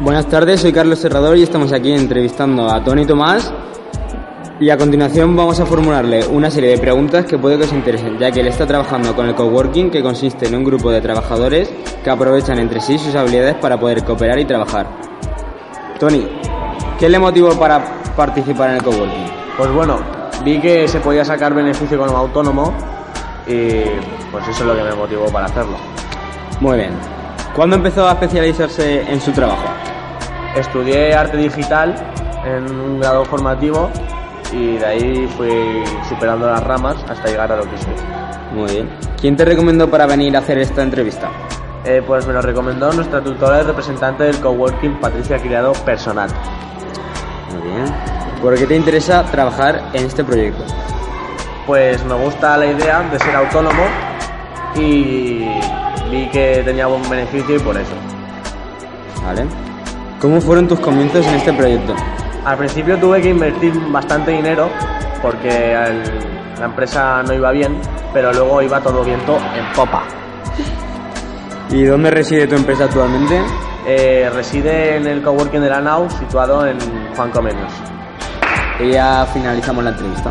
Buenas tardes, soy Carlos Serrador y estamos aquí entrevistando a Tony Tomás. Y a continuación vamos a formularle una serie de preguntas que puede que os interesen, ya que él está trabajando con el coworking, que consiste en un grupo de trabajadores que aprovechan entre sí sus habilidades para poder cooperar y trabajar. Tony, ¿qué le motivó para participar en el coworking? Pues bueno, vi que se podía sacar beneficio como autónomo y pues eso es lo que me motivó para hacerlo. Muy bien. ¿Cuándo empezó a especializarse en su trabajo? Estudié arte digital en un grado formativo y de ahí fui superando las ramas hasta llegar a lo que soy. Muy bien. ¿Quién te recomendó para venir a hacer esta entrevista? Eh, pues me lo recomendó nuestra tutora y representante del coworking, Patricia Criado, personal. Muy bien. ¿Por qué te interesa trabajar en este proyecto? Pues me gusta la idea de ser autónomo y vi que tenía buen beneficio y por eso. Vale. ¿Cómo fueron tus comienzos en este proyecto? Al principio tuve que invertir bastante dinero porque el- la empresa no iba bien, pero luego iba todo viento en popa. ¿Y dónde reside tu empresa actualmente? Eh, reside en el coworking de la NAU, situado en Juan Comenius. Y ya finalizamos la entrevista.